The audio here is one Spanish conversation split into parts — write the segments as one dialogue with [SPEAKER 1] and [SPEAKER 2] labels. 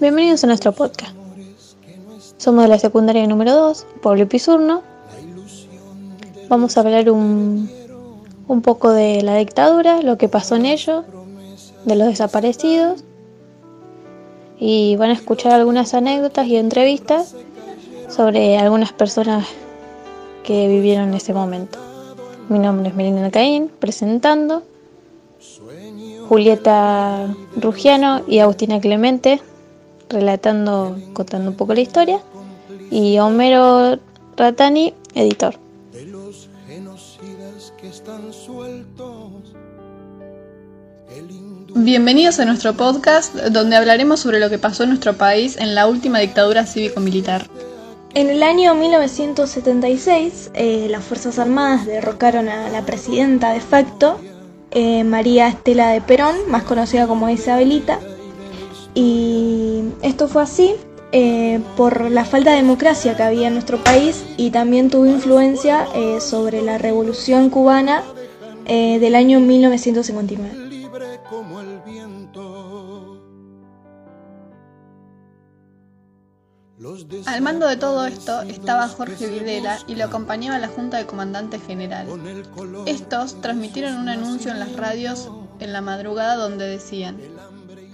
[SPEAKER 1] Bienvenidos a nuestro podcast. Somos de la secundaria número 2, Pablo Pisurno. Vamos a hablar un, un poco de la dictadura, lo que pasó en ello, de los desaparecidos. Y van a escuchar algunas anécdotas y entrevistas sobre algunas personas que vivieron ese momento. Mi nombre es Melina Caín, presentando. Julieta Rugiano y Agustina Clemente, relatando, contando un poco la historia. Y Homero Ratani, editor.
[SPEAKER 2] Bienvenidos a nuestro podcast donde hablaremos sobre lo que pasó en nuestro país en la última dictadura cívico-militar.
[SPEAKER 3] En el año 1976, eh, las Fuerzas Armadas derrocaron a la presidenta de facto, eh, María Estela de Perón, más conocida como Isabelita. Y esto fue así eh, por la falta de democracia que había en nuestro país y también tuvo influencia sobre la revolución cubana del año 1959.
[SPEAKER 2] Al mando de todo esto estaba Jorge Videla y lo acompañaba la Junta de Comandante General. Estos transmitieron un anuncio en las radios en la madrugada donde decían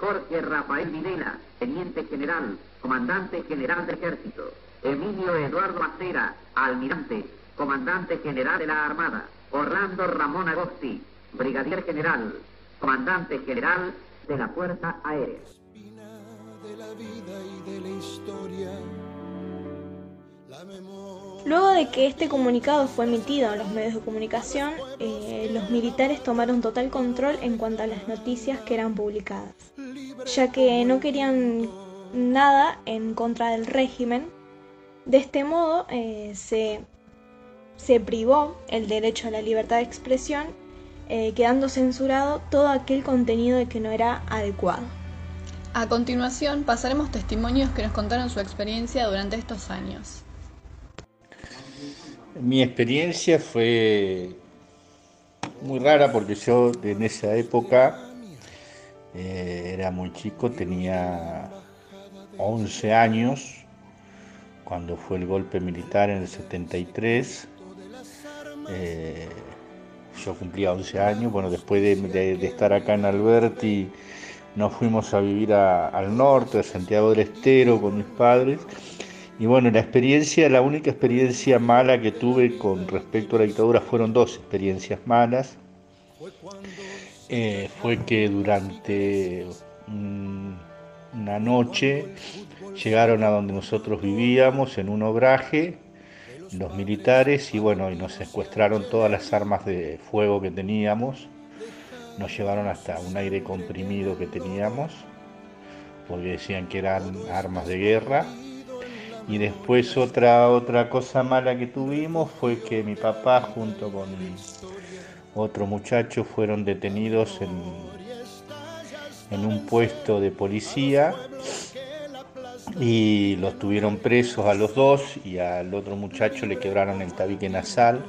[SPEAKER 4] Jorge Rafael Videla, Teniente General, Comandante General del Ejército. Emilio Eduardo Acera, Almirante, Comandante General de la Armada. Orlando Ramón Agosti, Brigadier General, Comandante General de la Fuerza Aérea de la vida y de la
[SPEAKER 3] historia. Luego de que este comunicado fue emitido en los medios de comunicación, eh, los militares tomaron total control en cuanto a las noticias que eran publicadas, ya que no querían nada en contra del régimen. De este modo eh, se, se, privó el derecho a la libertad de expresión, eh, quedando censurado todo aquel contenido de que no era adecuado.
[SPEAKER 2] A continuación pasaremos testimonios que nos contaron su experiencia durante estos años.
[SPEAKER 5] Mi experiencia fue muy rara porque yo en esa época eh, era muy chico, tenía 11 años cuando fue el golpe militar en el 73. Eh, yo cumplía 11 años, bueno, después de estar acá en Alberti nos fuimos a vivir al norte, a Santiago del Estero con mis padres. Y bueno, la experiencia, la única experiencia mala que tuve con respecto a la dictadura fueron dos experiencias malas. Eh, fue que durante una noche llegaron a donde nosotros vivíamos en un obraje los militares y bueno, y nos secuestraron todas las armas de fuego que teníamos nos llevaron hasta un aire comprimido que teníamos, porque decían que eran armas de guerra. Y después otra, otra cosa mala que tuvimos fue que mi papá junto con otro muchacho fueron detenidos en, en un puesto de policía y los tuvieron presos a los dos y al otro muchacho le quebraron el tabique nasal,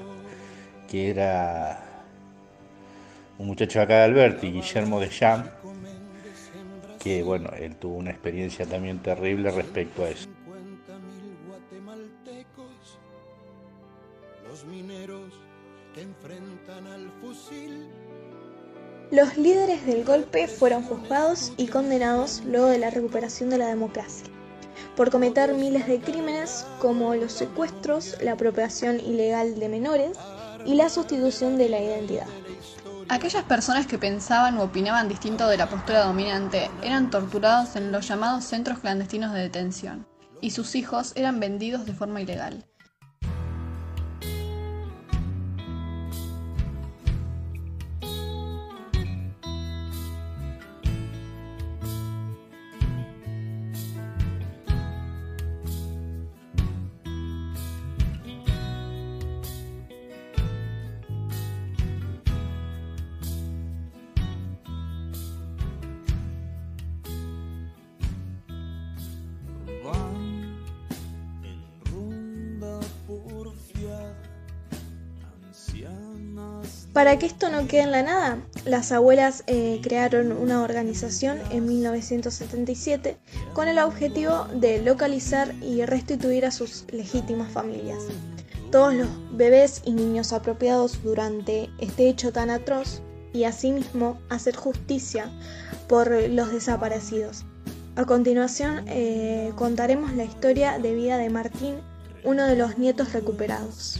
[SPEAKER 5] que era un muchacho acá de Alberti, Guillermo de Jam, que bueno, él tuvo una experiencia también terrible respecto a eso.
[SPEAKER 3] Los líderes del golpe fueron juzgados y condenados luego de la recuperación de la democracia por cometer miles de crímenes como los secuestros, la apropiación ilegal de menores y la sustitución de la identidad.
[SPEAKER 2] Aquellas personas que pensaban u opinaban distinto de la postura dominante eran torturados en los llamados centros clandestinos de detención, y sus hijos eran vendidos de forma ilegal.
[SPEAKER 3] Para que esto no quede en la nada, las abuelas eh, crearon una organización en 1977 con el objetivo de localizar y restituir a sus legítimas familias. Todos los bebés y niños apropiados durante este hecho tan atroz y asimismo hacer justicia por los desaparecidos. A continuación eh, contaremos la historia de vida de Martín, uno de los nietos recuperados.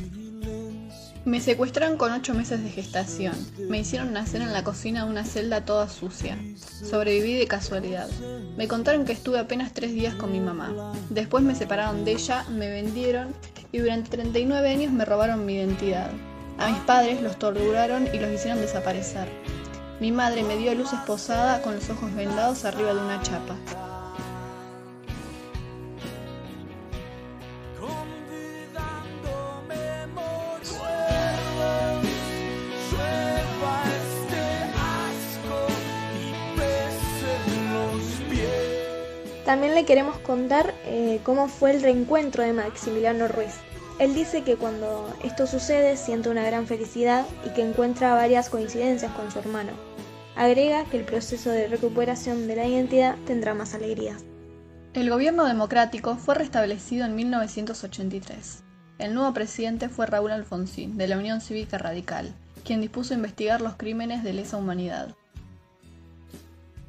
[SPEAKER 2] Me secuestraron con ocho meses de gestación. Me hicieron nacer en la cocina de una celda toda sucia. Sobreviví de casualidad. Me contaron que estuve apenas tres días con mi mamá. Después me separaron de ella, me vendieron y durante 39 años me robaron mi identidad. A mis padres los torturaron y los hicieron desaparecer. Mi madre me dio a luz esposada con los ojos vendados arriba de una chapa.
[SPEAKER 3] También le queremos contar eh, cómo fue el reencuentro de Maximiliano Ruiz. Él dice que cuando esto sucede siente una gran felicidad y que encuentra varias coincidencias con su hermano. Agrega que el proceso de recuperación de la identidad tendrá más alegrías.
[SPEAKER 2] El gobierno democrático fue restablecido en 1983. El nuevo presidente fue Raúl Alfonsín, de la Unión Cívica Radical, quien dispuso investigar los crímenes de lesa humanidad.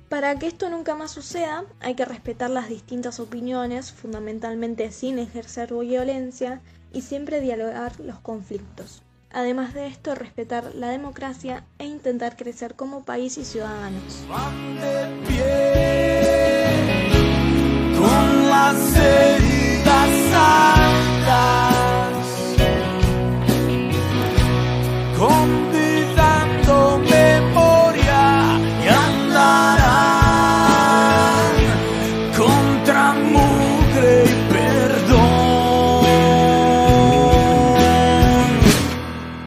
[SPEAKER 3] Para que esto nunca más suceda, hay que respetar las distintas opiniones, fundamentalmente sin ejercer violencia y siempre dialogar los conflictos. Además de esto, respetar la democracia e intentar crecer como país y ciudadanos.